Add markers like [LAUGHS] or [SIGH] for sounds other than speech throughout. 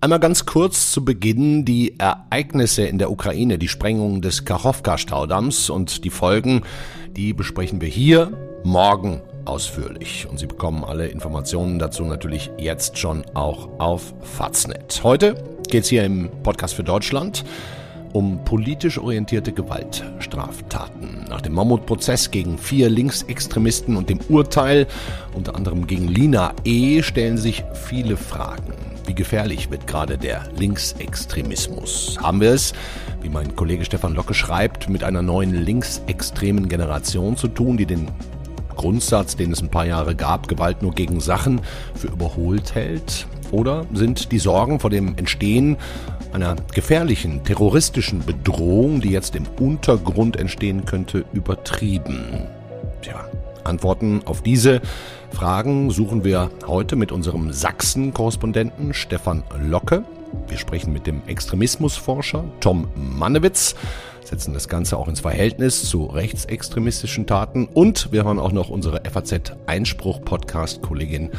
Einmal ganz kurz zu Beginn die Ereignisse in der Ukraine, die Sprengung des Kachowka-Staudamms und die Folgen, die besprechen wir hier morgen ausführlich. Und Sie bekommen alle Informationen dazu natürlich jetzt schon auch auf Faznet. Heute geht es hier im Podcast für Deutschland um politisch orientierte Gewaltstraftaten. Nach dem Mammutprozess gegen vier Linksextremisten und dem Urteil, unter anderem gegen Lina E., stellen sich viele Fragen. Wie gefährlich wird gerade der Linksextremismus? Haben wir es, wie mein Kollege Stefan Locke schreibt, mit einer neuen linksextremen Generation zu tun, die den Grundsatz, den es ein paar Jahre gab, Gewalt nur gegen Sachen, für überholt hält? Oder sind die Sorgen vor dem Entstehen einer gefährlichen terroristischen Bedrohung, die jetzt im Untergrund entstehen könnte, übertrieben? Tja, Antworten auf diese Fragen suchen wir heute mit unserem Sachsen-Korrespondenten Stefan Locke. Wir sprechen mit dem Extremismusforscher Tom Mannewitz, setzen das Ganze auch ins Verhältnis zu rechtsextremistischen Taten und wir hören auch noch unsere FAZ-Einspruch-Podcast-Kollegin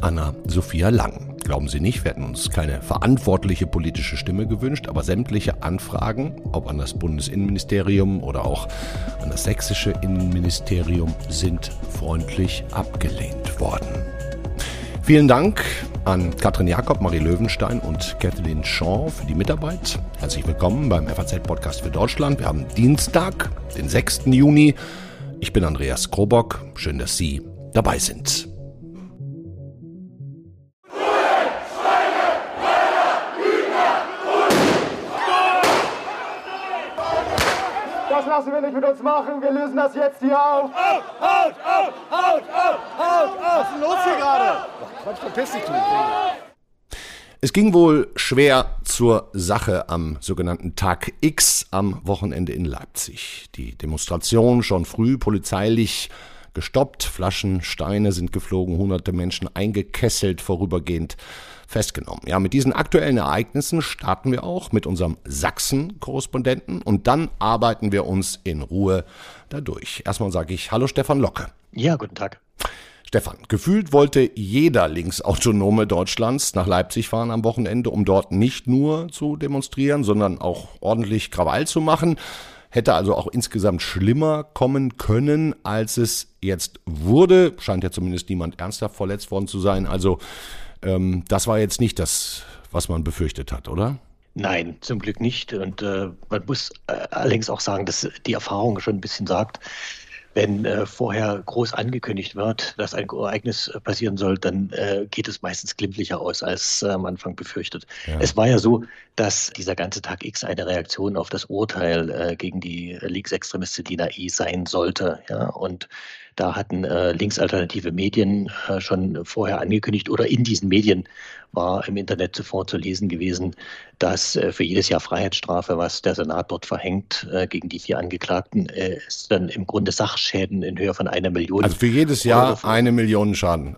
Anna-Sophia Lang. Glauben Sie nicht, wir hätten uns keine verantwortliche politische Stimme gewünscht, aber sämtliche Anfragen, ob an das Bundesinnenministerium oder auch an das sächsische Innenministerium, sind freundlich abgelehnt worden. Vielen Dank an Katrin Jakob, Marie Löwenstein und Kathleen Shaw für die Mitarbeit. Herzlich willkommen beim FAZ-Podcast für Deutschland. Wir haben Dienstag, den 6. Juni. Ich bin Andreas Krobock. Schön, dass Sie dabei sind. Lassen wir nicht mit uns machen. Wir lösen das jetzt hier auf. Out, out, out, out, out, out, out. Was ist denn los hier gerade? Quatsch, verpiss dich, du. Es ging wohl schwer zur Sache am sogenannten Tag X am Wochenende in Leipzig. Die Demonstration schon früh polizeilich gestoppt, Flaschen, Steine sind geflogen, hunderte Menschen eingekesselt vorübergehend festgenommen. Ja, mit diesen aktuellen Ereignissen starten wir auch mit unserem Sachsen-Korrespondenten und dann arbeiten wir uns in Ruhe dadurch. Erstmal sage ich Hallo Stefan Locke. Ja, guten Tag. Stefan, gefühlt wollte jeder Linksautonome Deutschlands nach Leipzig fahren am Wochenende, um dort nicht nur zu demonstrieren, sondern auch ordentlich Krawall zu machen. Hätte also auch insgesamt schlimmer kommen können, als es jetzt wurde. Scheint ja zumindest niemand ernsthaft verletzt worden zu sein. Also ähm, das war jetzt nicht das, was man befürchtet hat, oder? Nein, zum Glück nicht. Und äh, man muss äh, allerdings auch sagen, dass die Erfahrung schon ein bisschen sagt, wenn äh, vorher groß angekündigt wird, dass ein Ereignis äh, passieren soll, dann äh, geht es meistens glimpflicher aus, als äh, am Anfang befürchtet. Ja. Es war ja so, dass dieser ganze Tag X eine Reaktion auf das Urteil gegen die Linksextremistin Dina E sein sollte. Ja? Und da hatten äh, linksalternative Medien äh, schon vorher angekündigt oder in diesen Medien war im Internet zuvor zu lesen gewesen, dass äh, für jedes Jahr Freiheitsstrafe, was der Senat dort verhängt äh, gegen die vier Angeklagten, äh, ist dann im Grunde Sachschäden in Höhe von einer Million. Also für jedes Jahr eine Million Schaden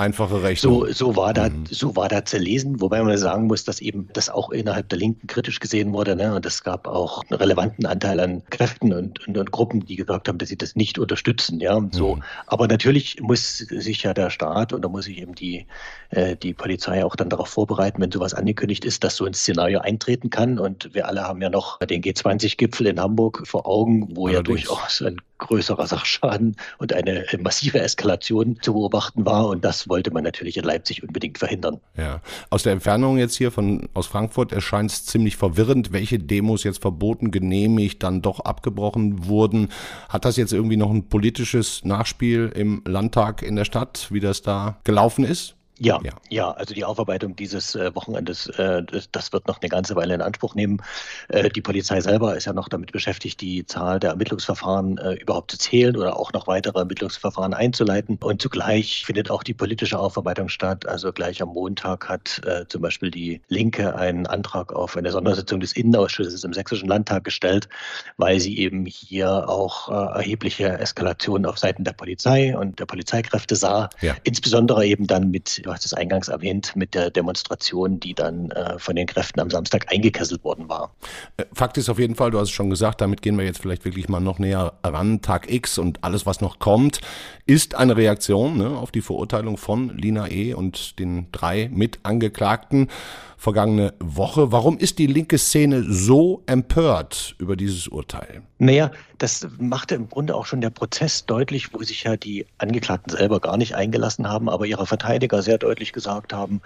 einfache Rechnung. So, so, war da, mhm. so war da zu lesen, wobei man sagen muss, dass eben das auch innerhalb der Linken kritisch gesehen wurde. Ne? Und es gab auch einen relevanten Anteil an Kräften und, und, und, Gruppen, die gesagt haben, dass sie das nicht unterstützen. Ja? So. Mhm. Aber natürlich muss sich ja der Staat und da muss sich eben die, äh, die Polizei auch dann darauf vorbereiten, wenn sowas angekündigt ist, dass so ein Szenario eintreten kann. Und wir alle haben ja noch den G20-Gipfel in Hamburg vor Augen, wo Allerdings. ja durchaus ein größerer Sachschaden und eine massive Eskalation zu beobachten war. Und das wollte man natürlich in Leipzig unbedingt verhindern. Ja, aus der Entfernung jetzt hier von aus Frankfurt erscheint es ziemlich verwirrend, welche Demos jetzt verboten, genehmigt, dann doch abgebrochen wurden. Hat das jetzt irgendwie noch ein politisches Nachspiel im Landtag in der Stadt, wie das da gelaufen ist? Ja, ja, ja, also die Aufarbeitung dieses äh, Wochenendes, äh, das, das, wird noch eine ganze Weile in Anspruch nehmen. Äh, die Polizei selber ist ja noch damit beschäftigt, die Zahl der Ermittlungsverfahren äh, überhaupt zu zählen oder auch noch weitere Ermittlungsverfahren einzuleiten. Und zugleich findet auch die politische Aufarbeitung statt. Also gleich am Montag hat äh, zum Beispiel die Linke einen Antrag auf eine Sondersitzung des Innenausschusses im Sächsischen Landtag gestellt, weil sie eben hier auch äh, erhebliche Eskalationen auf Seiten der Polizei und der Polizeikräfte sah. Ja. Insbesondere eben dann mit du hast es eingangs erwähnt, mit der Demonstration, die dann äh, von den Kräften am Samstag eingekesselt worden war. Äh, Fakt ist auf jeden Fall, du hast es schon gesagt, damit gehen wir jetzt vielleicht wirklich mal noch näher ran. Tag X und alles, was noch kommt, ist eine Reaktion ne, auf die Verurteilung von Lina E. und den drei Mitangeklagten vergangene Woche. Warum ist die linke Szene so empört über dieses Urteil? Naja, das machte im Grunde auch schon der Prozess deutlich, wo sich ja die Angeklagten selber gar nicht eingelassen haben, aber ihre Verteidiger sehr deutlich gesagt haben,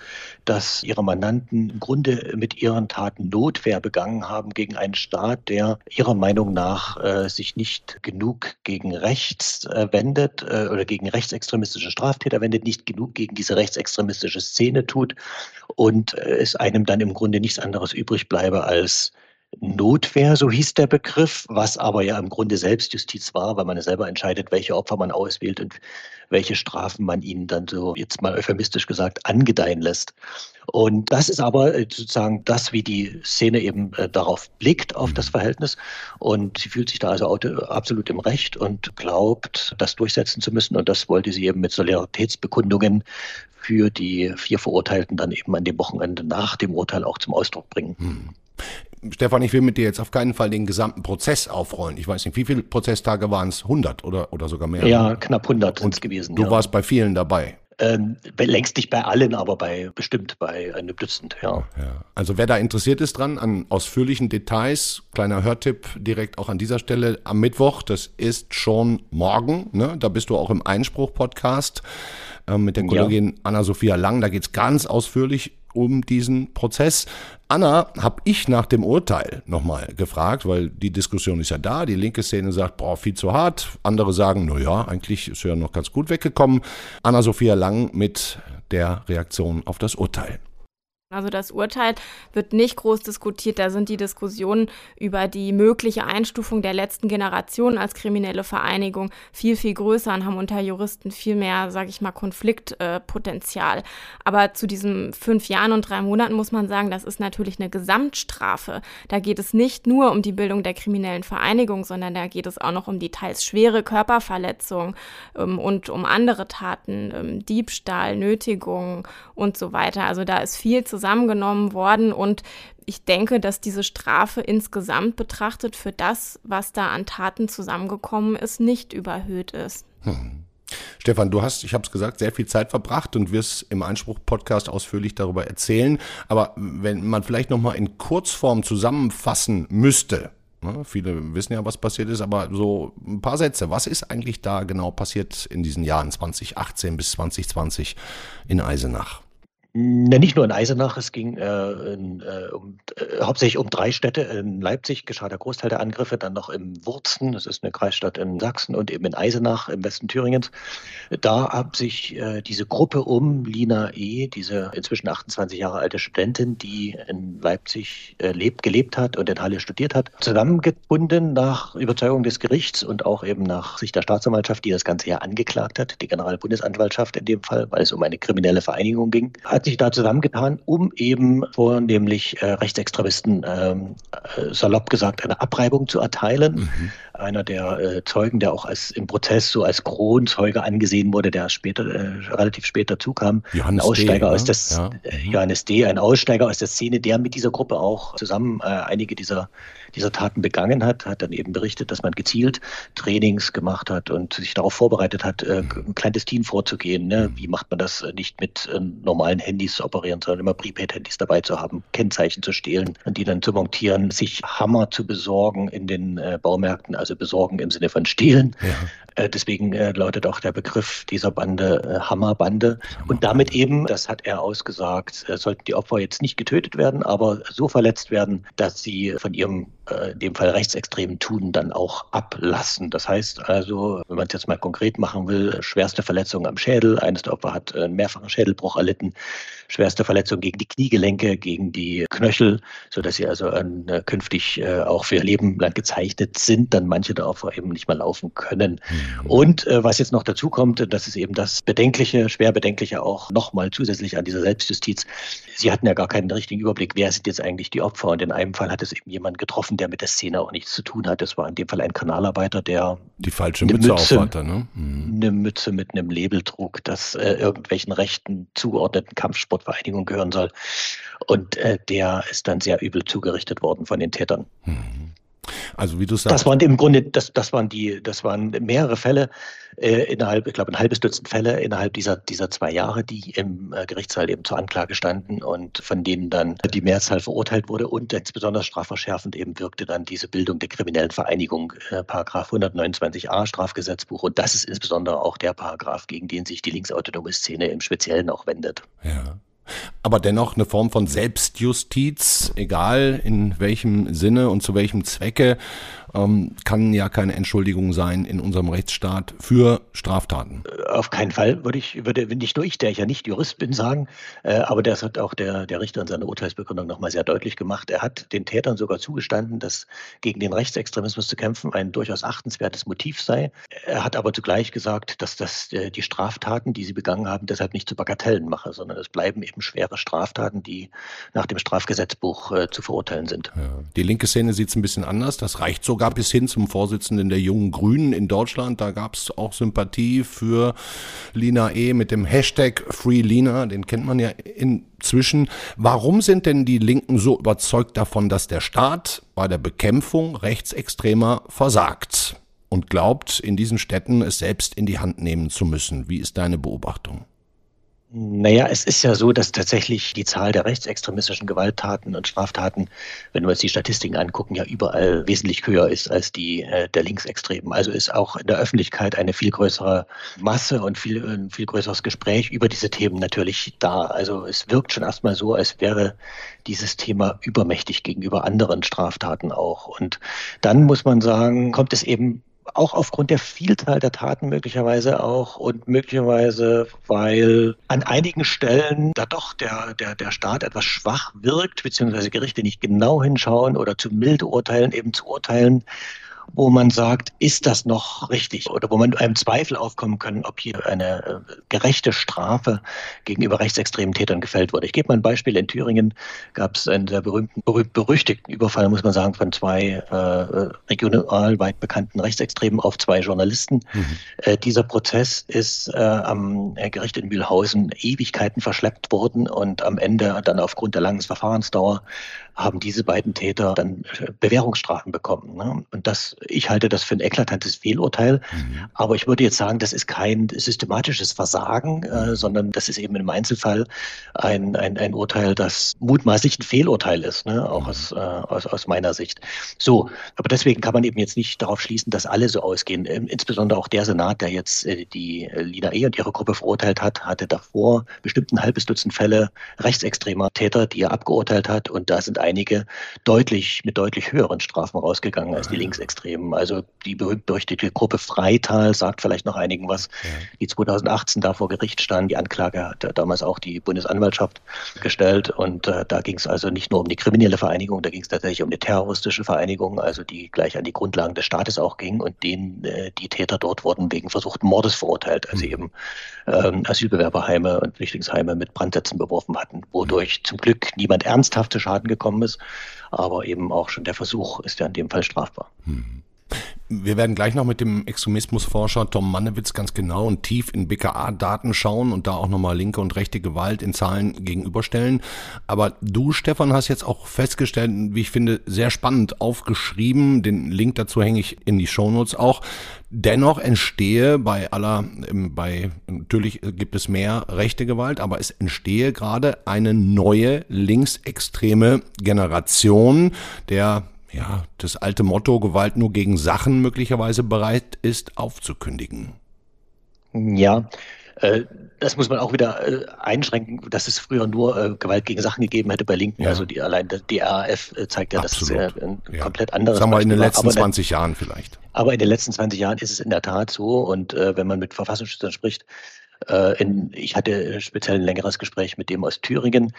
dass ihre Mandanten im Grunde mit ihren Taten Notwehr begangen haben gegen einen Staat, der ihrer Meinung nach äh, sich nicht genug gegen rechts äh, wendet äh, oder gegen rechtsextremistische Straftäter wendet, nicht genug gegen diese rechtsextremistische Szene tut und äh, es einem dann im Grunde nichts anderes übrig bleibe als Notwehr, so hieß der Begriff, was aber ja im Grunde Selbstjustiz war, weil man selber entscheidet, welche Opfer man auswählt und welche Strafen man ihnen dann so, jetzt mal euphemistisch gesagt, angedeihen lässt. Und das ist aber äh, sozusagen das, wie die Szene eben äh, darauf blickt, auf das Verhältnis. Und sie fühlt sich da also absolut im Recht und glaubt, das durchsetzen zu müssen. Und das wollte sie eben mit Solidaritätsbekundungen für die vier Verurteilten dann eben an dem Wochenende nach dem Urteil auch zum Ausdruck bringen. Hm. Stefan, ich will mit dir jetzt auf keinen Fall den gesamten Prozess aufrollen. Ich weiß nicht, wie viele Prozesstage waren es? 100 oder, oder sogar mehr? Ja, knapp 100 sind es gewesen. Du ja. warst bei vielen dabei. Ähm, längst nicht bei allen, aber bei bestimmt bei einem Dutzend, ja. ja. Also wer da interessiert ist dran, an ausführlichen Details, kleiner Hörtipp direkt auch an dieser Stelle am Mittwoch, das ist schon morgen, ne? Da bist du auch im Einspruch-Podcast äh, mit der Kollegin ja. Anna-Sophia Lang. Da geht's ganz ausführlich um diesen Prozess. Anna habe ich nach dem Urteil nochmal gefragt, weil die Diskussion ist ja da. Die linke Szene sagt, boah, viel zu hart. Andere sagen, na ja, eigentlich ist er ja noch ganz gut weggekommen. Anna-Sophia Lang mit der Reaktion auf das Urteil. Also das Urteil wird nicht groß diskutiert. Da sind die Diskussionen über die mögliche Einstufung der letzten Generation als kriminelle Vereinigung viel, viel größer und haben unter Juristen viel mehr, sage ich mal, Konfliktpotenzial. Äh, Aber zu diesen fünf Jahren und drei Monaten muss man sagen, das ist natürlich eine Gesamtstrafe. Da geht es nicht nur um die Bildung der kriminellen Vereinigung, sondern da geht es auch noch um die teils schwere Körperverletzung ähm, und um andere Taten, ähm, Diebstahl, Nötigung und so weiter. Also da ist viel zusammen zusammengenommen worden und ich denke, dass diese Strafe insgesamt betrachtet für das, was da an Taten zusammengekommen ist, nicht überhöht ist. Hm. Stefan, du hast, ich habe es gesagt, sehr viel Zeit verbracht und wirst im Einspruch-Podcast ausführlich darüber erzählen. Aber wenn man vielleicht noch mal in Kurzform zusammenfassen müsste, ne, viele wissen ja, was passiert ist, aber so ein paar Sätze. Was ist eigentlich da genau passiert in diesen Jahren 2018 bis 2020 in Eisenach? Na, nicht nur in Eisenach, es ging äh, in, äh, um, äh, hauptsächlich um drei Städte. In Leipzig geschah der Großteil der Angriffe, dann noch im Wurzen, das ist eine Kreisstadt in Sachsen, und eben in Eisenach im Westen Thüringens. Da hat sich äh, diese Gruppe um Lina E., diese inzwischen 28 Jahre alte Studentin, die in Leipzig äh, lebt, gelebt hat und in Halle studiert hat, zusammengebunden nach Überzeugung des Gerichts und auch eben nach Sicht der Staatsanwaltschaft, die das Ganze ja angeklagt hat, die Generalbundesanwaltschaft in dem Fall, weil es um eine kriminelle Vereinigung ging, hat sich da zusammengetan, um eben vornehmlich äh, Rechtsextremisten, ähm, äh, salopp gesagt, eine Abreibung zu erteilen. Mhm. Einer der äh, Zeugen, der auch als im Prozess so als Kronzeuge angesehen wurde, der später, äh, relativ spät dazu kam. Johannes ein Aussteiger D, aus des, ja. Äh, Johannes D., ein Aussteiger aus der Szene, der mit dieser Gruppe auch zusammen äh, einige dieser dieser Taten begangen hat, hat dann eben berichtet, dass man gezielt Trainings gemacht hat und sich darauf vorbereitet hat, äh, mhm. clandestin vorzugehen. Ne? Mhm. Wie macht man das nicht mit äh, normalen Handys zu operieren, sondern immer Prepaid-Handys dabei zu haben, Kennzeichen zu stehlen und die dann zu montieren, sich Hammer zu besorgen in den Baumärkten, also besorgen im Sinne von stehlen. Ja. Äh, deswegen äh, lautet auch der Begriff dieser Bande Hammerbande. Und damit eben, das hat er ausgesagt, sollten die Opfer jetzt nicht getötet werden, aber so verletzt werden, dass sie von ihrem äh, in dem Fall rechtsextremen Tun dann auch ablassen. Das heißt also, wenn man es jetzt mal konkret machen will, schwerste Verletzungen am Schädel, eines der Opfer hat einen mehrfachen Schädelbruch erlitten, schwerste Verletzungen gegen die Kniegelenke, gegen die Knöchel, sodass sie also äh, künftig äh, auch für ihr Leben lang gezeichnet sind, dann manche der Opfer eben nicht mehr laufen können. Mhm. Und äh, was jetzt noch dazu kommt, das ist eben das Bedenkliche, schwer Bedenkliche auch nochmal zusätzlich an dieser Selbstjustiz. Sie hatten ja gar keinen richtigen Überblick, wer sind jetzt eigentlich die Opfer. Und in einem Fall hat es eben jemand getroffen, der mit der Szene auch nichts zu tun hat. Das war in dem Fall ein Kanalarbeiter, der die falsche Mütze, Mütze aufhatte, ne? Mhm. Eine Mütze mit einem Label trug, das äh, irgendwelchen rechten zugeordneten Kampfsportvereinigungen gehören soll. Und äh, der ist dann sehr übel zugerichtet worden von den Tätern. Mhm. Also wie du sagst. Das waren im Grunde, das, das waren die, das waren mehrere Fälle äh, innerhalb, ich glaube ein halbes Dutzend Fälle innerhalb dieser, dieser zwei Jahre, die im äh, Gerichtssaal eben zur Anklage standen und von denen dann die Mehrzahl verurteilt wurde und insbesondere strafverschärfend eben wirkte dann diese Bildung der kriminellen Vereinigung, äh, Paragraph 129a Strafgesetzbuch und das ist insbesondere auch der Paragraph, gegen den sich die linksautonome Szene im Speziellen auch wendet. Ja aber dennoch eine Form von Selbstjustiz, egal in welchem Sinne und zu welchem Zwecke ähm, kann ja keine Entschuldigung sein in unserem Rechtsstaat für Straftaten. Äh, auf keinen Fall würde ich, würde nicht nur ich, der ich ja nicht Jurist bin, sagen, äh, aber das hat auch der, der Richter in seiner Urteilsbegründung nochmal sehr deutlich gemacht. Er hat den Tätern sogar zugestanden, dass gegen den Rechtsextremismus zu kämpfen ein durchaus achtenswertes Motiv sei. Er hat aber zugleich gesagt, dass das äh, die Straftaten, die sie begangen haben, deshalb nicht zu Bagatellen mache, sondern es bleiben eben schwere Straftaten, die nach dem Strafgesetzbuch äh, zu verurteilen sind. Ja. Die linke Szene sieht es ein bisschen anders. Das reicht sogar sogar bis hin zum Vorsitzenden der Jungen Grünen in Deutschland. Da gab es auch Sympathie für Lina E. mit dem Hashtag FreeLina, den kennt man ja inzwischen. Warum sind denn die Linken so überzeugt davon, dass der Staat bei der Bekämpfung Rechtsextremer versagt und glaubt, in diesen Städten es selbst in die Hand nehmen zu müssen? Wie ist deine Beobachtung? Naja, es ist ja so, dass tatsächlich die Zahl der rechtsextremistischen Gewalttaten und Straftaten, wenn wir uns die Statistiken angucken, ja überall wesentlich höher ist als die äh, der Linksextremen. Also ist auch in der Öffentlichkeit eine viel größere Masse und viel, ein viel größeres Gespräch über diese Themen natürlich da. Also es wirkt schon erstmal so, als wäre dieses Thema übermächtig gegenüber anderen Straftaten auch. Und dann muss man sagen, kommt es eben auch aufgrund der Vielzahl der Taten möglicherweise auch und möglicherweise, weil an einigen Stellen da doch der, der, der Staat etwas schwach wirkt, beziehungsweise Gerichte nicht genau hinschauen oder zu milde urteilen, eben zu urteilen, wo man sagt, ist das noch richtig? Oder wo man einem Zweifel aufkommen kann, ob hier eine äh, gerechte Strafe gegenüber rechtsextremen Tätern gefällt wurde. Ich gebe mal ein Beispiel. In Thüringen gab es einen sehr berühmten, berühmt, berüchtigten Überfall, muss man sagen, von zwei äh, regional weit bekannten Rechtsextremen auf zwei Journalisten. Mhm. Äh, dieser Prozess ist äh, am Gericht in Mühlhausen Ewigkeiten verschleppt worden und am Ende dann aufgrund der langen Verfahrensdauer haben diese beiden Täter dann äh, Bewährungsstrafen bekommen. Ne? Und das, ich halte das für ein eklatantes Fehlurteil. Mhm. Aber ich würde jetzt sagen, das ist kein systematisches Versagen, äh, mhm. sondern das ist eben im Einzelfall ein, ein, ein Urteil, das mutmaßlich ein Fehlurteil ist, ne? auch mhm. aus, äh, aus, aus meiner Sicht. So, aber deswegen kann man eben jetzt nicht darauf schließen, dass alle so ausgehen. Ähm, insbesondere auch der Senat, der jetzt äh, die äh, Lina E. und ihre Gruppe verurteilt hat, hatte davor bestimmt ein halbes Dutzend Fälle rechtsextremer Täter, die er abgeurteilt hat. Und da sind einige deutlich mit deutlich höheren Strafen rausgegangen als die Linksextremen. Also die berüchtigte Gruppe Freital sagt vielleicht noch einigen was, die 2018 da vor Gericht stand. Die Anklage hat damals auch die Bundesanwaltschaft gestellt. Und äh, da ging es also nicht nur um die kriminelle Vereinigung, da ging es tatsächlich um eine terroristische Vereinigung, also die gleich an die Grundlagen des Staates auch ging und denen äh, die Täter dort wurden wegen versuchten Mordes verurteilt, also eben ähm, Asylbewerberheime und Flüchtlingsheime mit Brandsätzen beworfen hatten, wodurch zum Glück niemand ernsthaft zu Schaden gekommen gekommen ist. Aber eben auch schon der Versuch ist ja in dem Fall strafbar. Hm. Wir werden gleich noch mit dem Extremismusforscher Tom Mannewitz ganz genau und tief in BKA-Daten schauen und da auch nochmal linke und rechte Gewalt in Zahlen gegenüberstellen. Aber du, Stefan, hast jetzt auch festgestellt, wie ich finde, sehr spannend aufgeschrieben. Den Link dazu hänge ich in die Shownotes auch. Dennoch entstehe bei aller, ähm, bei, natürlich gibt es mehr rechte Gewalt, aber es entstehe gerade eine neue linksextreme Generation der ja, das alte Motto Gewalt nur gegen Sachen möglicherweise bereit ist aufzukündigen. Ja, äh, das muss man auch wieder äh, einschränken, dass es früher nur äh, Gewalt gegen Sachen gegeben hätte bei Linken. Ja. Also die allein die RAF zeigt ja, Absolut. dass es ein ja. komplett anderes. Sagen wir in den letzten 20 Jahren vielleicht. Aber in den letzten 20 Jahren ist es in der Tat so. Und wenn man mit Verfassungsschützern spricht, in, ich hatte speziell ein längeres Gespräch mit dem aus Thüringen,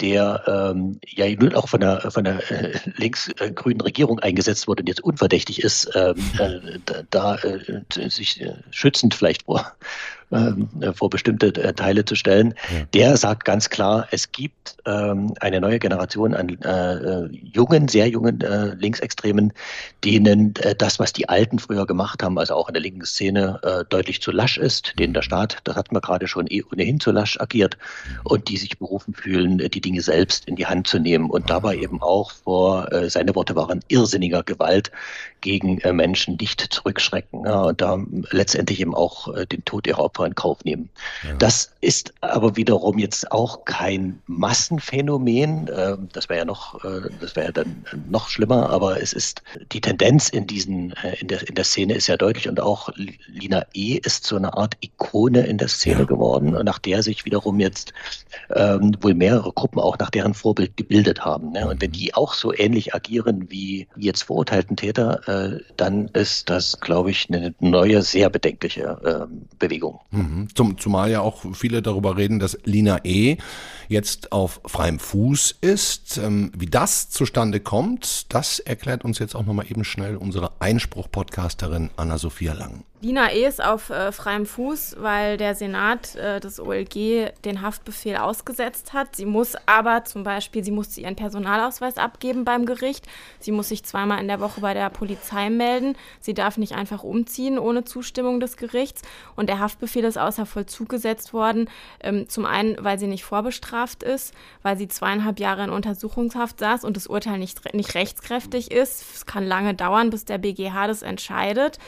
der ähm, ja nun auch von der, von der äh, links-grünen Regierung eingesetzt wurde und jetzt unverdächtig ist, ähm, äh, da, äh, sich äh, schützend vielleicht vor, äh, vor bestimmte äh, Teile zu stellen. Ja. Der sagt ganz klar, es gibt ähm, eine neue Generation an äh, jungen, sehr jungen äh, Linksextremen, denen äh, das, was die Alten früher gemacht haben, also auch in der linken Szene, äh, deutlich zu lasch ist, denen der Staat, das hat man gerade schon eh ohnehin zu lasch agiert und die sich berufen fühlen, die Dinge selbst in die Hand zu nehmen und dabei eben auch vor, seine Worte waren, irrsinniger Gewalt gegen Menschen nicht zurückschrecken ja, und da letztendlich eben auch den Tod ihrer Opfer Opfer in Kauf nehmen. Ja. Das ist aber wiederum jetzt auch kein Massenphänomen. Ähm, das wäre ja noch, äh, das wäre ja dann noch schlimmer, aber es ist die Tendenz in diesen, äh, in der, in der Szene ist ja deutlich und auch Lina E. ist so eine Art Ikone in der Szene ja. geworden, nach der sich wiederum jetzt ähm, wohl mehrere Gruppen auch nach deren Vorbild gebildet haben. Ne? Und wenn die auch so ähnlich agieren wie jetzt verurteilten Täter, äh, dann ist das, glaube ich, eine neue, sehr bedenkliche äh, Bewegung. Mhm. Zum, zumal ja auch viele darüber reden, dass Lina E. jetzt auf freiem Fuß ist. Ähm, wie das zustande kommt, das erklärt uns jetzt auch nochmal eben schnell unsere Einspruch-Podcasterin Anna-Sophia Lang. Lina E. ist auf äh, freiem Fuß, weil der Senat äh, des OLG den Haftbefehl ausgesetzt hat. Sie muss aber zum Beispiel, sie muss ihren Personalausweis abgeben beim Gericht. Sie muss sich zweimal in der Woche bei der Polizei melden. Sie darf nicht einfach umziehen ohne Zustimmung des Gerichts. Und der Haftbefehl ist außer Vollzug gesetzt worden. Ähm, zum einen, weil sie nicht vorbestraft ist, weil sie zweieinhalb Jahre in Untersuchungshaft saß und das Urteil nicht, nicht rechtskräftig ist. Es kann lange dauern, bis der BGH das entscheidet.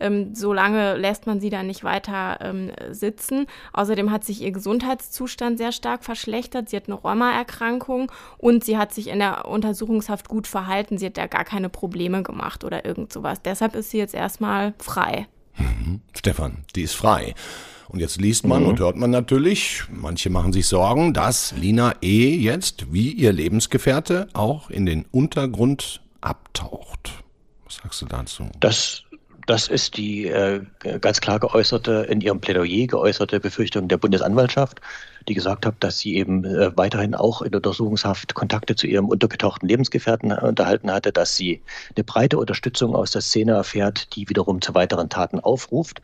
Ähm, so lange lässt man sie dann nicht weiter ähm, sitzen. Außerdem hat sich ihr Gesundheitszustand sehr stark verschlechtert. Sie hat eine Rheuma-Erkrankung und sie hat sich in der Untersuchungshaft gut verhalten. Sie hat da gar keine Probleme gemacht oder irgend sowas. Deshalb ist sie jetzt erstmal frei. Mhm. Stefan, die ist frei. Und jetzt liest man mhm. und hört man natürlich, manche machen sich Sorgen, dass Lina E. jetzt, wie ihr Lebensgefährte, auch in den Untergrund abtaucht. Was sagst du dazu? Das das ist die äh, ganz klar geäußerte, in ihrem Plädoyer geäußerte Befürchtung der Bundesanwaltschaft, die gesagt hat, dass sie eben äh, weiterhin auch in Untersuchungshaft Kontakte zu ihrem untergetauchten Lebensgefährten äh, unterhalten hatte, dass sie eine breite Unterstützung aus der Szene erfährt, die wiederum zu weiteren Taten aufruft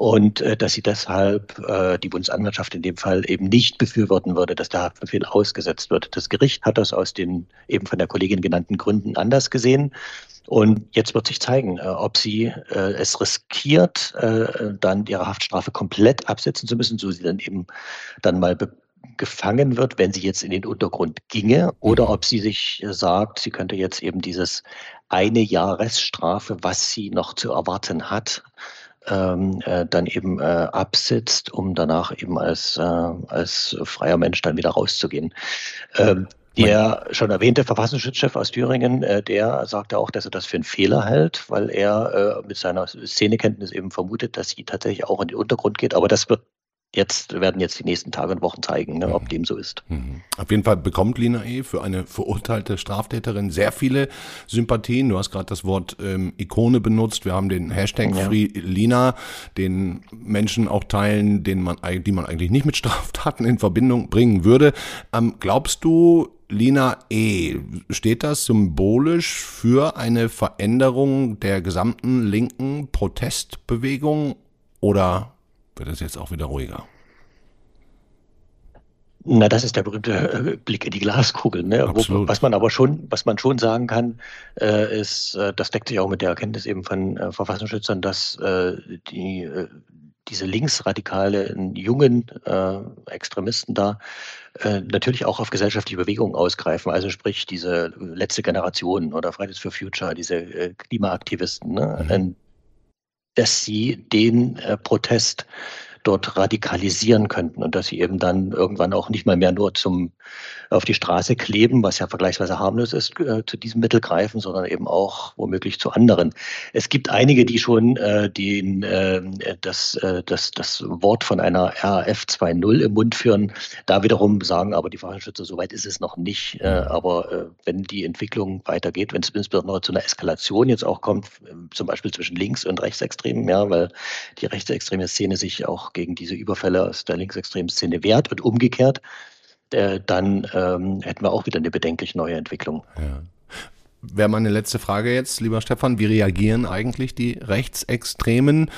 und äh, dass sie deshalb äh, die Bundesanwaltschaft in dem Fall eben nicht befürworten würde, dass der Haftbefehl ausgesetzt wird. Das Gericht hat das aus den eben von der Kollegin genannten Gründen anders gesehen. Und jetzt wird sich zeigen, äh, ob sie äh, es riskiert, äh, dann ihre Haftstrafe komplett absetzen zu müssen, so sie dann eben dann mal gefangen wird, wenn sie jetzt in den Untergrund ginge, oder mhm. ob sie sich sagt, sie könnte jetzt eben dieses eine Jahresstrafe, was sie noch zu erwarten hat, ähm, äh, dann eben äh, absitzt, um danach eben als, äh, als freier Mensch dann wieder rauszugehen. Ähm, der schon erwähnte Verfassungsschutzchef aus Thüringen, äh, der sagte auch, dass er das für einen Fehler hält, weil er äh, mit seiner Szenekenntnis eben vermutet, dass sie tatsächlich auch in den Untergrund geht. Aber das wird jetzt werden jetzt die nächsten Tage und Wochen zeigen, ne, ob mhm. dem so ist. Mhm. Auf jeden Fall bekommt Lina E. für eine verurteilte Straftäterin sehr viele Sympathien. Du hast gerade das Wort ähm, Ikone benutzt. Wir haben den Hashtag ja. Free Lina, den Menschen auch teilen, den man, die man eigentlich nicht mit Straftaten in Verbindung bringen würde. Ähm, glaubst du, Lina E., steht das symbolisch für eine Veränderung der gesamten linken Protestbewegung oder wird es jetzt auch wieder ruhiger. Na, das ist der berühmte äh, Blick in die Glaskugel. Ne? Wo, was man aber schon, was man schon sagen kann, äh, ist, äh, das deckt sich auch mit der Erkenntnis eben von äh, Verfassungsschützern, dass äh, die diese linksradikalen jungen Extremisten da natürlich auch auf gesellschaftliche Bewegungen ausgreifen. Also sprich diese letzte Generation oder Fridays for Future, diese Klimaaktivisten. Ne? Mhm dass sie den äh, Protest dort radikalisieren könnten und dass sie eben dann irgendwann auch nicht mal mehr nur zum auf die Straße kleben, was ja vergleichsweise harmlos ist, äh, zu diesem Mittel greifen, sondern eben auch womöglich zu anderen. Es gibt einige, die schon äh, den, äh, das, äh, das, das Wort von einer RAF 2.0 im Mund führen, da wiederum sagen, aber die Verfassungsschützer, so weit ist es noch nicht. Äh, aber äh, wenn die Entwicklung weitergeht, wenn es insbesondere zu einer Eskalation jetzt auch kommt, zum Beispiel zwischen Links- und Rechtsextremen, ja, weil die rechtsextreme Szene sich auch auch gegen diese Überfälle aus der linksextremen Szene wehrt und umgekehrt, äh, dann ähm, hätten wir auch wieder eine bedenklich neue Entwicklung. Ja. Wäre meine letzte Frage jetzt, lieber Stefan, wie reagieren eigentlich die Rechtsextremen?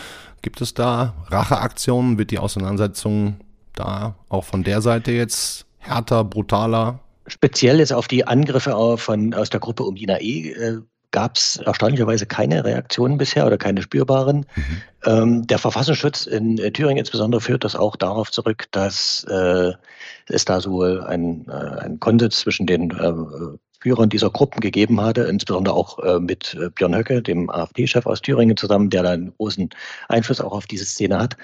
Gibt es da Racheaktionen? Wird die Auseinandersetzung da auch von der Seite jetzt härter, brutaler? Speziell ist auf die Angriffe von, aus der Gruppe um Dina E. Gab es erstaunlicherweise keine Reaktionen bisher oder keine spürbaren. Mhm. Ähm, der Verfassungsschutz in äh, Thüringen insbesondere führt das auch darauf zurück, dass äh, es da so ein, äh, ein Konsens zwischen den äh, Führern dieser Gruppen gegeben hatte, insbesondere auch äh, mit äh, Björn Höcke, dem AfD-Chef aus Thüringen zusammen, der da einen großen Einfluss auch auf diese Szene hat,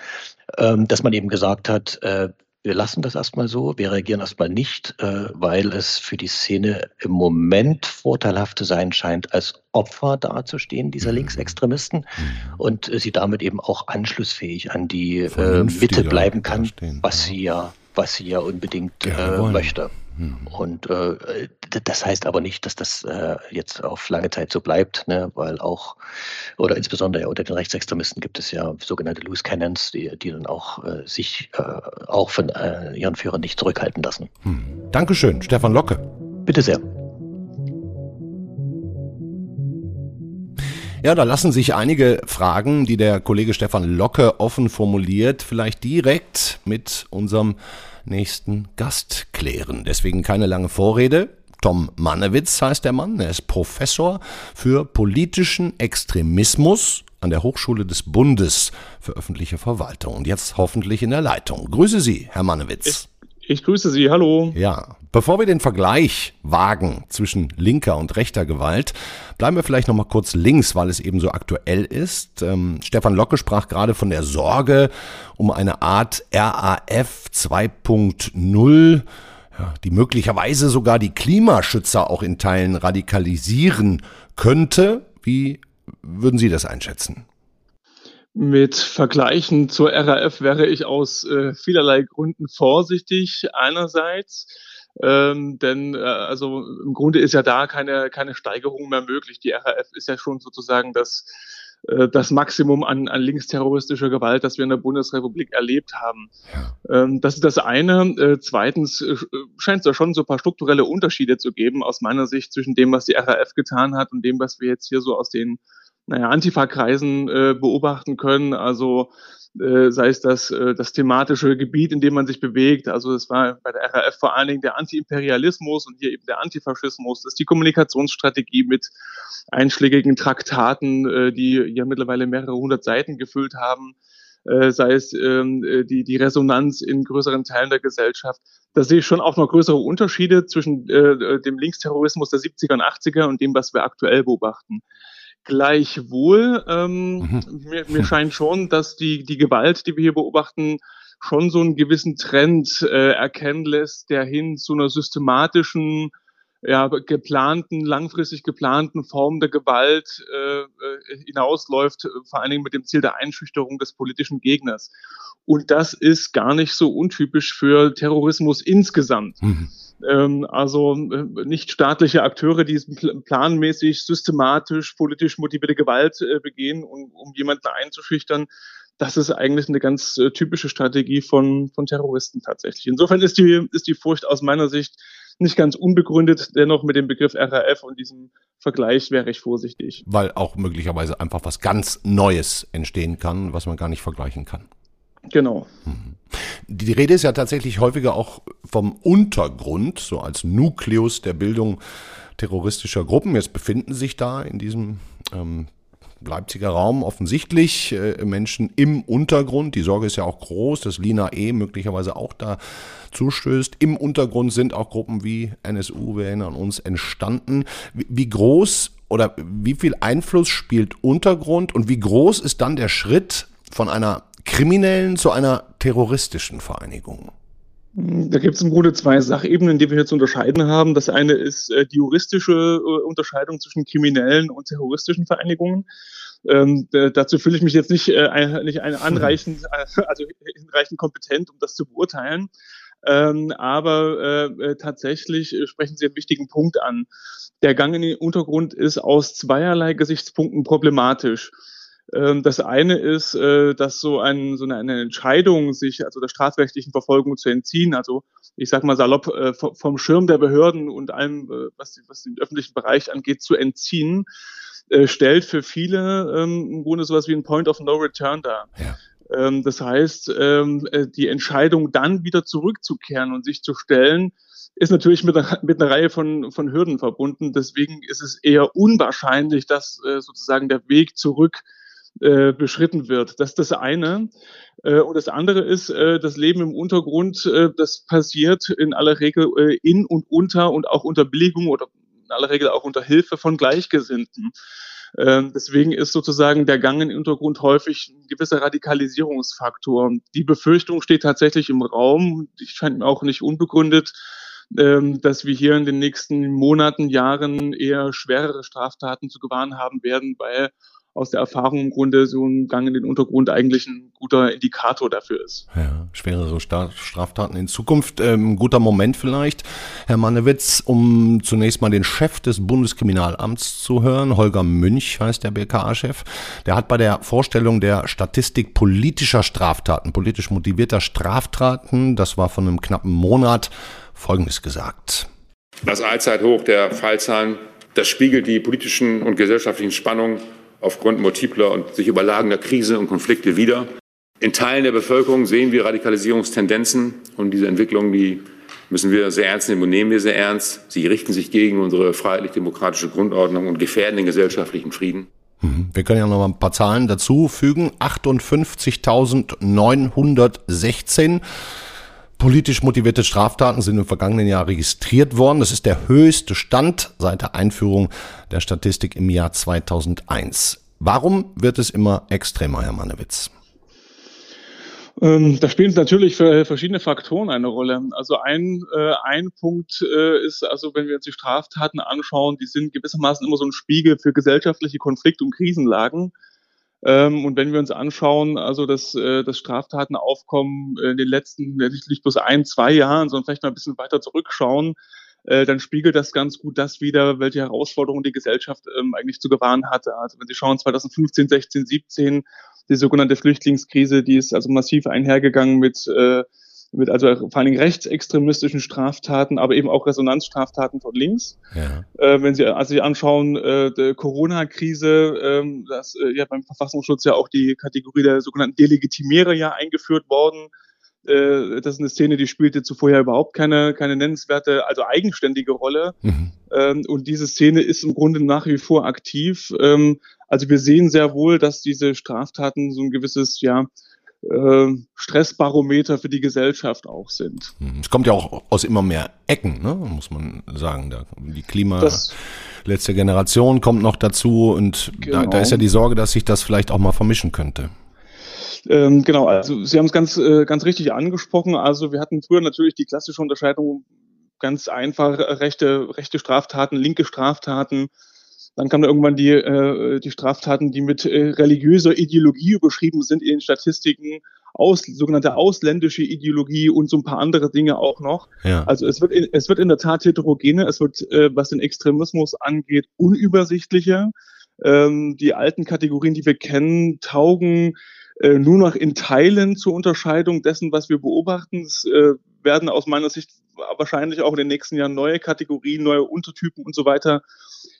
ähm, dass man eben gesagt hat, äh, wir lassen das erstmal so, wir reagieren erstmal nicht, äh, weil es für die Szene im Moment vorteilhaft zu sein scheint, als Opfer dazustehen, dieser mhm. Linksextremisten, mhm. und sie damit eben auch anschlussfähig an die äh, Mitte bleiben kann, was sie ja, was sie ja unbedingt äh, möchte. Hm. Und äh, das heißt aber nicht, dass das äh, jetzt auf lange Zeit so bleibt, ne? weil auch, oder insbesondere ja unter den Rechtsextremisten gibt es ja sogenannte Loose Cannons, die, die dann auch äh, sich äh, auch von äh, ihren Führern nicht zurückhalten lassen. Hm. Dankeschön, Stefan Locke. Bitte sehr. Ja, da lassen sich einige Fragen, die der Kollege Stefan Locke offen formuliert, vielleicht direkt mit unserem nächsten Gast klären. Deswegen keine lange Vorrede. Tom Mannewitz heißt der Mann. Er ist Professor für politischen Extremismus an der Hochschule des Bundes für öffentliche Verwaltung und jetzt hoffentlich in der Leitung. Grüße Sie, Herr Mannewitz. Ich grüße Sie, hallo. Ja, bevor wir den Vergleich wagen zwischen linker und rechter Gewalt, bleiben wir vielleicht nochmal kurz links, weil es eben so aktuell ist. Ähm, Stefan Locke sprach gerade von der Sorge um eine Art RAF 2.0, ja, die möglicherweise sogar die Klimaschützer auch in Teilen radikalisieren könnte. Wie würden Sie das einschätzen? Mit Vergleichen zur RAF wäre ich aus äh, vielerlei Gründen vorsichtig. Einerseits, ähm, denn äh, also im Grunde ist ja da keine, keine Steigerung mehr möglich. Die RAF ist ja schon sozusagen das, äh, das Maximum an, an linksterroristischer Gewalt, das wir in der Bundesrepublik erlebt haben. Ja. Ähm, das ist das eine. Äh, zweitens äh, scheint es da schon so ein paar strukturelle Unterschiede zu geben, aus meiner Sicht, zwischen dem, was die RAF getan hat und dem, was wir jetzt hier so aus den naja, Antifa-Kreisen äh, beobachten können. Also äh, sei es das, äh, das thematische Gebiet, in dem man sich bewegt. Also es war bei der RAF vor allen Dingen der Antiimperialismus und hier eben der Antifaschismus. Das ist die Kommunikationsstrategie mit einschlägigen Traktaten, äh, die ja mittlerweile mehrere hundert Seiten gefüllt haben. Äh, sei es ähm, äh, die, die Resonanz in größeren Teilen der Gesellschaft. Da sehe ich schon auch noch größere Unterschiede zwischen äh, dem Linksterrorismus der 70er und 80er und dem, was wir aktuell beobachten. Gleichwohl, ähm, mhm. mir, mir scheint schon, dass die, die Gewalt, die wir hier beobachten, schon so einen gewissen Trend äh, erkennen lässt, der hin zu einer systematischen, ja, geplanten, langfristig geplanten Form der Gewalt äh, äh hinausläuft, vor allen Dingen mit dem Ziel der Einschüchterung des politischen Gegners. Und das ist gar nicht so untypisch für Terrorismus insgesamt. Mhm. Ähm, also äh, nicht staatliche Akteure, die planmäßig, systematisch, politisch motivierte Gewalt äh, begehen, um, um jemanden einzuschüchtern. Das ist eigentlich eine ganz äh, typische Strategie von, von Terroristen tatsächlich. Insofern ist die, ist die Furcht aus meiner Sicht nicht ganz unbegründet. Dennoch mit dem Begriff RAF und diesem Vergleich wäre ich vorsichtig. Weil auch möglicherweise einfach was ganz Neues entstehen kann, was man gar nicht vergleichen kann. Genau. Die Rede ist ja tatsächlich häufiger auch vom Untergrund, so als Nukleus der Bildung terroristischer Gruppen. Jetzt befinden sich da in diesem ähm, Leipziger Raum offensichtlich äh, Menschen im Untergrund. Die Sorge ist ja auch groß, dass Lina E. möglicherweise auch da zustößt. Im Untergrund sind auch Gruppen wie NSU, wir erinnern uns, entstanden. Wie, wie groß oder wie viel Einfluss spielt Untergrund und wie groß ist dann der Schritt von einer Kriminellen zu einer terroristischen Vereinigung? Da gibt es im Grunde zwei Sachebenen, die wir hier zu unterscheiden haben. Das eine ist äh, die juristische äh, Unterscheidung zwischen kriminellen und terroristischen Vereinigungen. Ähm, dazu fühle ich mich jetzt nicht, äh, nicht anreichend, äh, also hinreichend kompetent, um das zu beurteilen. Ähm, aber äh, tatsächlich sprechen Sie einen wichtigen Punkt an. Der Gang in den Untergrund ist aus zweierlei Gesichtspunkten problematisch. Ähm, das eine ist, äh, dass so, ein, so eine, Entscheidung, sich also der strafrechtlichen Verfolgung zu entziehen, also ich sag mal salopp, äh, vom Schirm der Behörden und allem, äh, was, was den öffentlichen Bereich angeht, zu entziehen, stellt für viele ähm, im Grunde sowas wie ein Point of No Return dar. Ja. Ähm, das heißt, die Entscheidung dann wieder zurückzukehren und sich zu stellen, ist natürlich mit einer, mit einer Reihe von, von Hürden verbunden. Deswegen ist es eher unwahrscheinlich, dass sozusagen der Weg zurück äh, beschritten wird. Das ist das eine. Äh, und das andere ist, äh, das Leben im Untergrund, äh, das passiert in aller Regel äh, in und unter und auch unter Billigung oder in aller Regel auch unter Hilfe von Gleichgesinnten. Ähm, deswegen ist sozusagen der Gang in den Untergrund häufig ein gewisser Radikalisierungsfaktor. Die Befürchtung steht tatsächlich im Raum, die scheint mir auch nicht unbegründet, ähm, dass wir hier in den nächsten Monaten, Jahren eher schwerere Straftaten zu gewahren haben werden, weil aus der Erfahrung im Grunde so ein Gang in den Untergrund eigentlich ein guter Indikator dafür ist. Ja, schwerere Straftaten in Zukunft. Ähm, guter Moment vielleicht, Herr Mannewitz, um zunächst mal den Chef des Bundeskriminalamts zu hören. Holger Münch heißt der BKA-Chef. Der hat bei der Vorstellung der Statistik politischer Straftaten, politisch motivierter Straftaten, das war von einem knappen Monat, Folgendes gesagt. Das Allzeithoch der Fallzahlen, das spiegelt die politischen und gesellschaftlichen Spannungen aufgrund multipler und sich überlagender Krise und Konflikte wieder. In Teilen der Bevölkerung sehen wir Radikalisierungstendenzen und diese Entwicklungen, die müssen wir sehr ernst nehmen und nehmen wir sehr ernst. Sie richten sich gegen unsere freiheitlich-demokratische Grundordnung und gefährden den gesellschaftlichen Frieden. Mhm. Wir können ja noch mal ein paar Zahlen dazu fügen. 58.916 Politisch motivierte Straftaten sind im vergangenen Jahr registriert worden. Das ist der höchste Stand seit der Einführung der Statistik im Jahr 2001. Warum wird es immer extremer, Herr Mannewitz? Ähm, da spielen natürlich verschiedene Faktoren eine Rolle. Also ein, äh, ein Punkt äh, ist, also wenn wir uns die Straftaten anschauen, die sind gewissermaßen immer so ein Spiegel für gesellschaftliche Konflikt- und Krisenlagen. Ähm, und wenn wir uns anschauen, also dass äh, das Straftatenaufkommen in den letzten, nicht bloß ein, zwei Jahren, sondern vielleicht mal ein bisschen weiter zurückschauen, äh, dann spiegelt das ganz gut das wieder, welche Herausforderungen die Gesellschaft ähm, eigentlich zu gewahren hatte. Also wenn Sie schauen, 2015, 16, 17, die sogenannte Flüchtlingskrise, die ist also massiv einhergegangen mit äh, mit also vor allen Dingen rechtsextremistischen Straftaten, aber eben auch Resonanzstraftaten von links. Ja. Äh, wenn Sie also sich anschauen, äh, die Corona-Krise, ähm, das äh, ja beim Verfassungsschutz ja auch die Kategorie der sogenannten Delegitimiere ja eingeführt worden. Äh, das ist eine Szene, die spielte zuvor ja überhaupt keine, keine nennenswerte, also eigenständige Rolle. Mhm. Ähm, und diese Szene ist im Grunde nach wie vor aktiv. Ähm, also wir sehen sehr wohl, dass diese Straftaten so ein gewisses, ja, Stressbarometer für die Gesellschaft auch sind. Hm, es kommt ja auch aus immer mehr Ecken, ne? muss man sagen. Da, die Klima, das, letzte Generation kommt noch dazu und genau. da, da, ist ja die Sorge, dass sich das vielleicht auch mal vermischen könnte. Ähm, genau, also Sie haben es ganz, äh, ganz richtig angesprochen. Also wir hatten früher natürlich die klassische Unterscheidung ganz einfach rechte, rechte Straftaten, linke Straftaten, dann kamen irgendwann die, äh, die Straftaten, die mit äh, religiöser Ideologie überschrieben sind in den Statistiken, aus, sogenannte ausländische Ideologie und so ein paar andere Dinge auch noch. Ja. Also es wird, in, es wird in der Tat heterogene, es wird, äh, was den Extremismus angeht, unübersichtlicher. Ähm, die alten Kategorien, die wir kennen, taugen äh, nur noch in Teilen zur Unterscheidung dessen, was wir beobachten. Es äh, werden aus meiner Sicht wahrscheinlich auch in den nächsten Jahren neue Kategorien, neue Untertypen und so weiter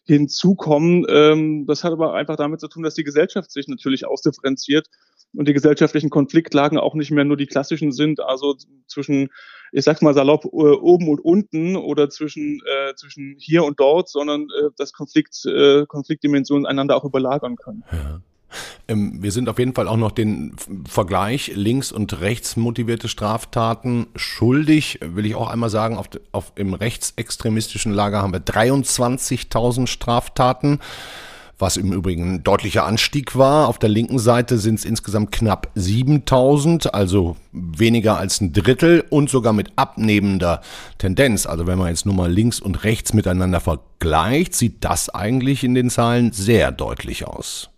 hinzukommen. Ähm, das hat aber einfach damit zu tun, dass die Gesellschaft sich natürlich ausdifferenziert und die gesellschaftlichen Konfliktlagen auch nicht mehr nur die klassischen sind, also zwischen, ich sag's mal salopp, äh, oben und unten oder zwischen, äh, zwischen hier und dort, sondern äh, dass Konflikt, äh, Konfliktdimensionen einander auch überlagern können. Ja. Ähm, wir sind auf jeden Fall auch noch den Vergleich links und rechts motivierte Straftaten schuldig. Will ich auch einmal sagen, auf, auf im rechtsextremistischen Lager haben wir 23.000 Straftaten, was im Übrigen ein deutlicher Anstieg war. Auf der linken Seite sind es insgesamt knapp 7.000, also weniger als ein Drittel und sogar mit abnehmender Tendenz. Also wenn man jetzt nur mal links und rechts miteinander vergleicht, sieht das eigentlich in den Zahlen sehr deutlich aus.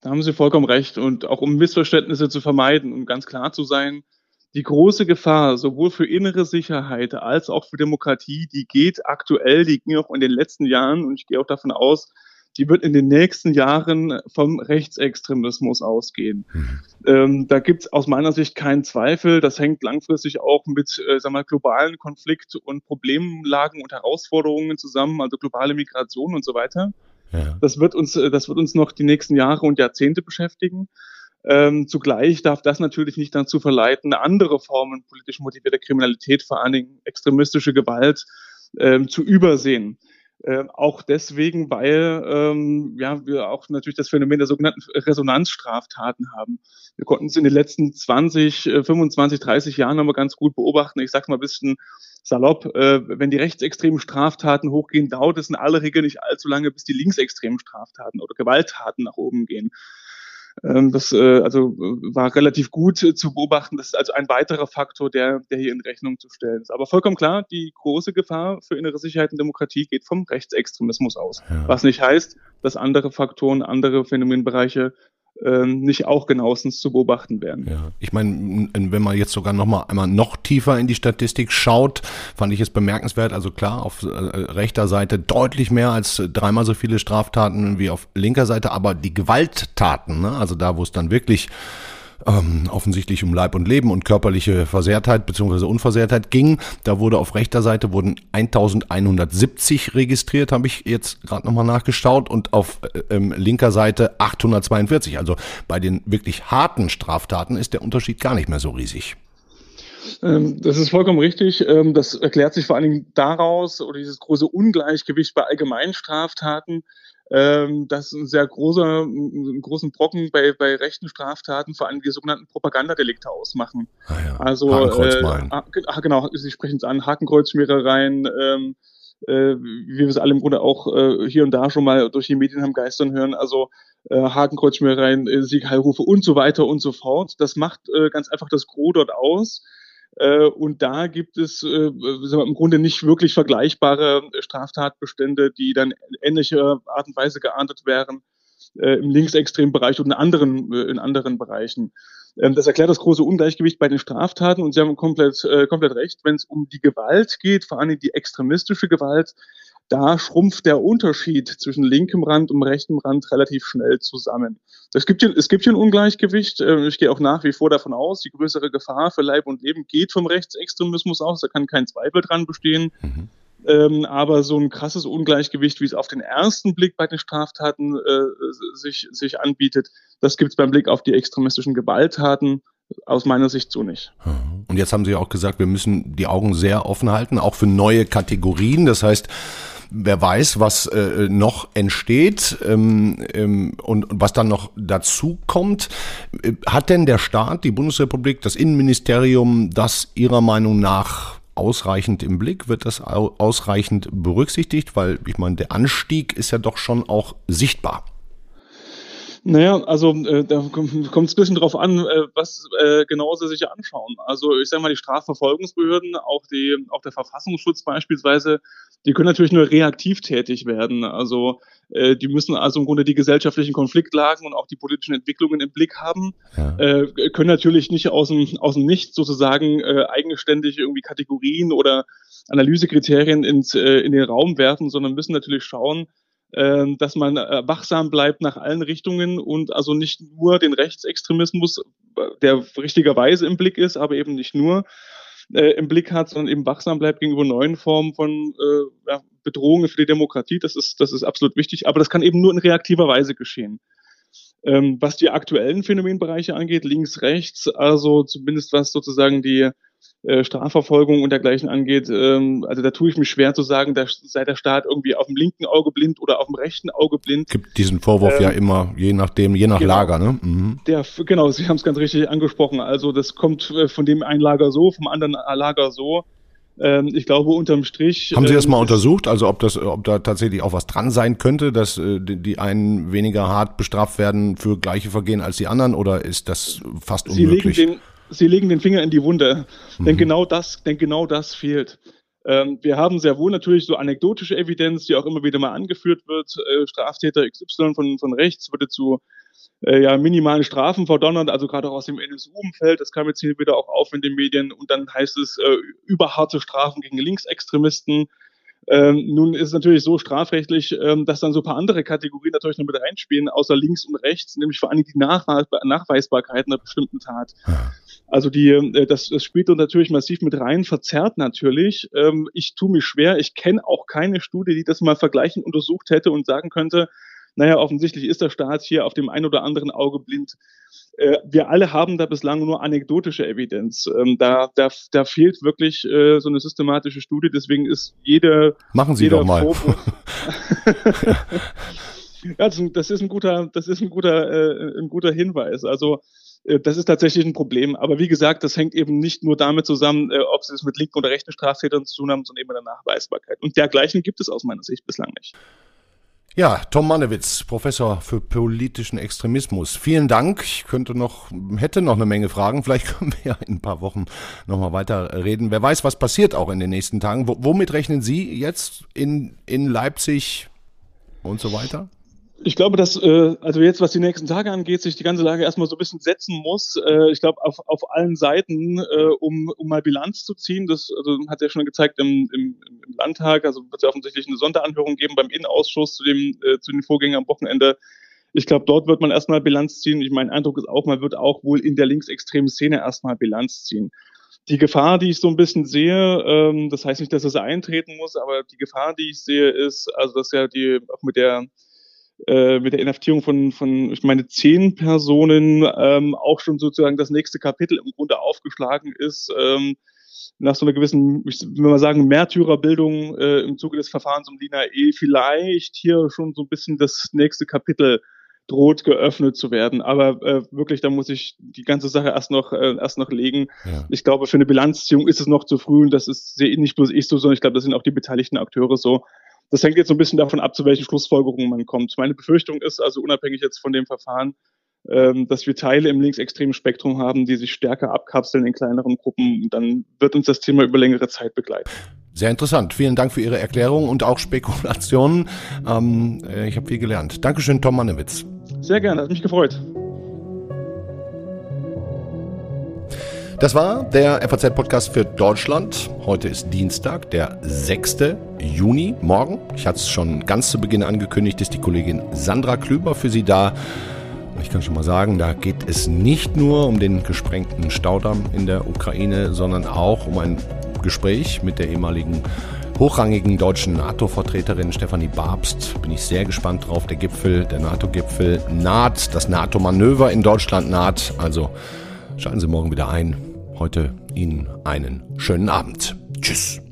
Da haben Sie vollkommen recht. Und auch um Missverständnisse zu vermeiden, um ganz klar zu sein, die große Gefahr sowohl für innere Sicherheit als auch für Demokratie, die geht aktuell, die ging auch in den letzten Jahren und ich gehe auch davon aus, die wird in den nächsten Jahren vom Rechtsextremismus ausgehen. Mhm. Ähm, da gibt es aus meiner Sicht keinen Zweifel. Das hängt langfristig auch mit äh, sag mal, globalen Konflikt- und Problemlagen und Herausforderungen zusammen, also globale Migration und so weiter. Ja. Das, wird uns, äh, das wird uns noch die nächsten Jahre und Jahrzehnte beschäftigen. Ähm, zugleich darf das natürlich nicht dazu verleiten, andere Formen politisch motivierter Kriminalität, vor allen Dingen extremistische Gewalt, ähm, zu übersehen. Äh, auch deswegen, weil ähm, ja, wir auch natürlich das Phänomen der sogenannten Resonanzstraftaten haben. Wir konnten es in den letzten 20, 25, 30 Jahren nochmal ganz gut beobachten. Ich sage mal ein bisschen salopp, äh, wenn die rechtsextremen Straftaten hochgehen, dauert es in aller Regel nicht allzu lange, bis die linksextremen Straftaten oder Gewalttaten nach oben gehen. Ähm, das äh, also war relativ gut äh, zu beobachten. Das ist also ein weiterer Faktor, der, der hier in Rechnung zu stellen ist. Aber vollkommen klar, die große Gefahr für innere Sicherheit und Demokratie geht vom Rechtsextremismus aus. Ja. Was nicht heißt, dass andere Faktoren, andere Phänomenbereiche nicht auch genauestens zu beobachten werden. Ja, ich meine, wenn man jetzt sogar noch mal einmal noch tiefer in die Statistik schaut, fand ich es bemerkenswert. Also klar, auf äh, rechter Seite deutlich mehr als dreimal so viele Straftaten wie auf linker Seite, aber die Gewalttaten, ne? also da, wo es dann wirklich ähm, offensichtlich um Leib und Leben und körperliche Versehrtheit bzw. Unversehrtheit ging. Da wurde auf rechter Seite wurden 1170 registriert, habe ich jetzt gerade nochmal nachgeschaut, und auf äh, ähm, linker Seite 842. Also bei den wirklich harten Straftaten ist der Unterschied gar nicht mehr so riesig. Ähm, das ist vollkommen richtig. Ähm, das erklärt sich vor allen Dingen daraus, oder dieses große Ungleichgewicht bei allgemeinen Straftaten, ähm, dass ein sehr großer, einen großen Brocken bei, bei rechten Straftaten vor allem die sogenannten Propagandadelikte ausmachen. Ah ja. Also äh, ah, genau, Sie sprechen es an, Hakenkreuzschmierereien, ähm, äh, wie wir es alle im Grunde auch äh, hier und da schon mal durch die Medien haben geistern hören, also äh, Hakenkreuzschmierereien, äh, Siegheilrufe und so weiter und so fort. Das macht äh, ganz einfach das Gros dort aus. Äh, und da gibt es äh, im Grunde nicht wirklich vergleichbare Straftatbestände, die dann ähnlicher Art und Weise geahndet wären äh, im linksextremen Bereich und in anderen, in anderen Bereichen. Ähm, das erklärt das große Ungleichgewicht bei den Straftaten und Sie haben komplett, komplett recht, wenn es um die Gewalt geht, vor allem die extremistische Gewalt, da schrumpft der Unterschied zwischen linkem Rand und rechtem Rand relativ schnell zusammen. Es gibt hier, es gibt hier ein Ungleichgewicht. Ähm, ich gehe auch nach wie vor davon aus, die größere Gefahr für Leib und Leben geht vom Rechtsextremismus aus. Da kann kein Zweifel dran bestehen. Mhm. Ähm, aber so ein krasses Ungleichgewicht, wie es auf den ersten Blick bei den Straftaten äh, sich, sich anbietet, das gibt es beim Blick auf die extremistischen Gewalttaten aus meiner Sicht so nicht. Und jetzt haben Sie auch gesagt, wir müssen die Augen sehr offen halten, auch für neue Kategorien. Das heißt, wer weiß, was äh, noch entsteht ähm, ähm, und, und was dann noch dazu kommt. Äh, hat denn der Staat, die Bundesrepublik, das Innenministerium das Ihrer Meinung nach ausreichend im Blick? Wird das ausreichend berücksichtigt? Weil ich meine, der Anstieg ist ja doch schon auch sichtbar. Naja, also äh, da kommt es ein bisschen drauf an, äh, was äh, genau sie sich anschauen. Also ich sage mal, die Strafverfolgungsbehörden, auch, die, auch der Verfassungsschutz beispielsweise, die können natürlich nur reaktiv tätig werden. Also äh, die müssen also im Grunde die gesellschaftlichen Konfliktlagen und auch die politischen Entwicklungen im Blick haben, ja. äh, können natürlich nicht aus dem, aus dem Nichts sozusagen äh, eigenständig irgendwie Kategorien oder Analysekriterien ins, äh, in den Raum werfen, sondern müssen natürlich schauen, dass man äh, wachsam bleibt nach allen Richtungen und also nicht nur den Rechtsextremismus, der richtigerweise im Blick ist, aber eben nicht nur äh, im Blick hat, sondern eben wachsam bleibt gegenüber neuen Formen von äh, Bedrohungen für die Demokratie. Das ist, das ist absolut wichtig, aber das kann eben nur in reaktiver Weise geschehen. Ähm, was die aktuellen Phänomenbereiche angeht, links, rechts, also zumindest was sozusagen die äh, Strafverfolgung und dergleichen angeht, ähm, also da tue ich mich schwer zu sagen, da sei der Staat irgendwie auf dem linken Auge blind oder auf dem rechten Auge blind. Gibt diesen Vorwurf ähm, ja immer, je nachdem, je nach genau, Lager, ne? Mhm. Der, genau, Sie haben es ganz richtig angesprochen. Also das kommt äh, von dem einen Lager so, vom anderen Lager so. Ähm, ich glaube, unterm Strich. Haben Sie das ähm, mal untersucht? Also ob das, ob da tatsächlich auch was dran sein könnte, dass äh, die einen weniger hart bestraft werden für gleiche Vergehen als die anderen, oder ist das fast unmöglich? Sie legen den, Sie legen den Finger in die Wunde, mhm. denn genau das, denn genau das fehlt. Ähm, wir haben sehr wohl natürlich so anekdotische Evidenz, die auch immer wieder mal angeführt wird. Äh, Straftäter XY von, von rechts wurde zu äh, ja, minimalen Strafen verdonnert, also gerade auch aus dem NSU-Umfeld. Das kam jetzt hier wieder auch auf in den Medien. Und dann heißt es äh, überharte Strafen gegen Linksextremisten. Ähm, nun ist es natürlich so strafrechtlich, ähm, dass dann so ein paar andere Kategorien natürlich noch mit reinspielen, außer links und rechts, nämlich vor allem die Nachweis Nachweisbarkeit einer bestimmten Tat. Also die, äh, das, das spielt dort natürlich massiv mit rein, verzerrt natürlich. Ähm, ich tue mich schwer, ich kenne auch keine Studie, die das mal vergleichend untersucht hätte und sagen könnte, naja, offensichtlich ist der Staat hier auf dem einen oder anderen Auge blind. Äh, wir alle haben da bislang nur anekdotische Evidenz. Ähm, da, da, da fehlt wirklich äh, so eine systematische Studie, deswegen ist jede. Machen Sie doch mal. [LAUGHS] [LAUGHS] ja, das ist ein guter, das ist ein guter, äh, ein guter Hinweis. Also das ist tatsächlich ein Problem. Aber wie gesagt, das hängt eben nicht nur damit zusammen, äh, ob sie es mit linken oder rechten Straftätern zu tun haben, sondern eben mit der Nachweisbarkeit. Und dergleichen gibt es aus meiner Sicht bislang nicht. Ja, Tom Mannewitz, Professor für politischen Extremismus. Vielen Dank. Ich könnte noch, hätte noch eine Menge Fragen. Vielleicht [LAUGHS] können wir ja in ein paar Wochen nochmal weiter reden. Wer weiß, was passiert auch in den nächsten Tagen. W womit rechnen Sie jetzt in, in Leipzig und so weiter? Ich glaube, dass, äh, also jetzt, was die nächsten Tage angeht, sich die ganze Lage erstmal so ein bisschen setzen muss. Äh, ich glaube, auf, auf allen Seiten, äh, um, um mal Bilanz zu ziehen. Das also, hat ja schon gezeigt im, im, im Landtag. Also wird es ja offensichtlich eine Sonderanhörung geben beim Innenausschuss zu, dem, äh, zu den Vorgängen am Wochenende. Ich glaube, dort wird man erstmal Bilanz ziehen. Ich mein Eindruck ist auch, man wird auch wohl in der linksextremen Szene erstmal Bilanz ziehen. Die Gefahr, die ich so ein bisschen sehe, ähm, das heißt nicht, dass es eintreten muss, aber die Gefahr, die ich sehe, ist, also dass ja die auch mit der äh, mit der Inhaftierung von, von, ich meine, zehn Personen ähm, auch schon sozusagen das nächste Kapitel im Grunde aufgeschlagen ist. Ähm, nach so einer gewissen, ich will mal sagen, Märtyrerbildung äh, im Zuge des Verfahrens um Lina E. vielleicht hier schon so ein bisschen das nächste Kapitel droht geöffnet zu werden. Aber äh, wirklich, da muss ich die ganze Sache erst noch äh, erst noch legen. Ja. Ich glaube, für eine Bilanzziehung ist es noch zu früh und das ist nicht bloß ich so, sondern ich glaube, das sind auch die beteiligten Akteure so. Das hängt jetzt so ein bisschen davon ab, zu welchen Schlussfolgerungen man kommt. Meine Befürchtung ist also unabhängig jetzt von dem Verfahren, ähm, dass wir Teile im linksextremen Spektrum haben, die sich stärker abkapseln in kleineren Gruppen. Dann wird uns das Thema über längere Zeit begleiten. Sehr interessant. Vielen Dank für Ihre Erklärung und auch Spekulationen. Ähm, äh, ich habe viel gelernt. Dankeschön, Tom Mannewitz. Sehr gerne, hat mich gefreut. Das war der FAZ-Podcast für Deutschland. Heute ist Dienstag, der 6. Juni. Morgen, ich hatte es schon ganz zu Beginn angekündigt, ist die Kollegin Sandra Klüber für Sie da. Ich kann schon mal sagen, da geht es nicht nur um den gesprengten Staudamm in der Ukraine, sondern auch um ein Gespräch mit der ehemaligen hochrangigen deutschen NATO-Vertreterin Stefanie Babst. Bin ich sehr gespannt drauf. Der Gipfel, der NATO-Gipfel naht, das NATO-Manöver in Deutschland naht. Also schalten Sie morgen wieder ein. Heute Ihnen einen schönen Abend. Tschüss.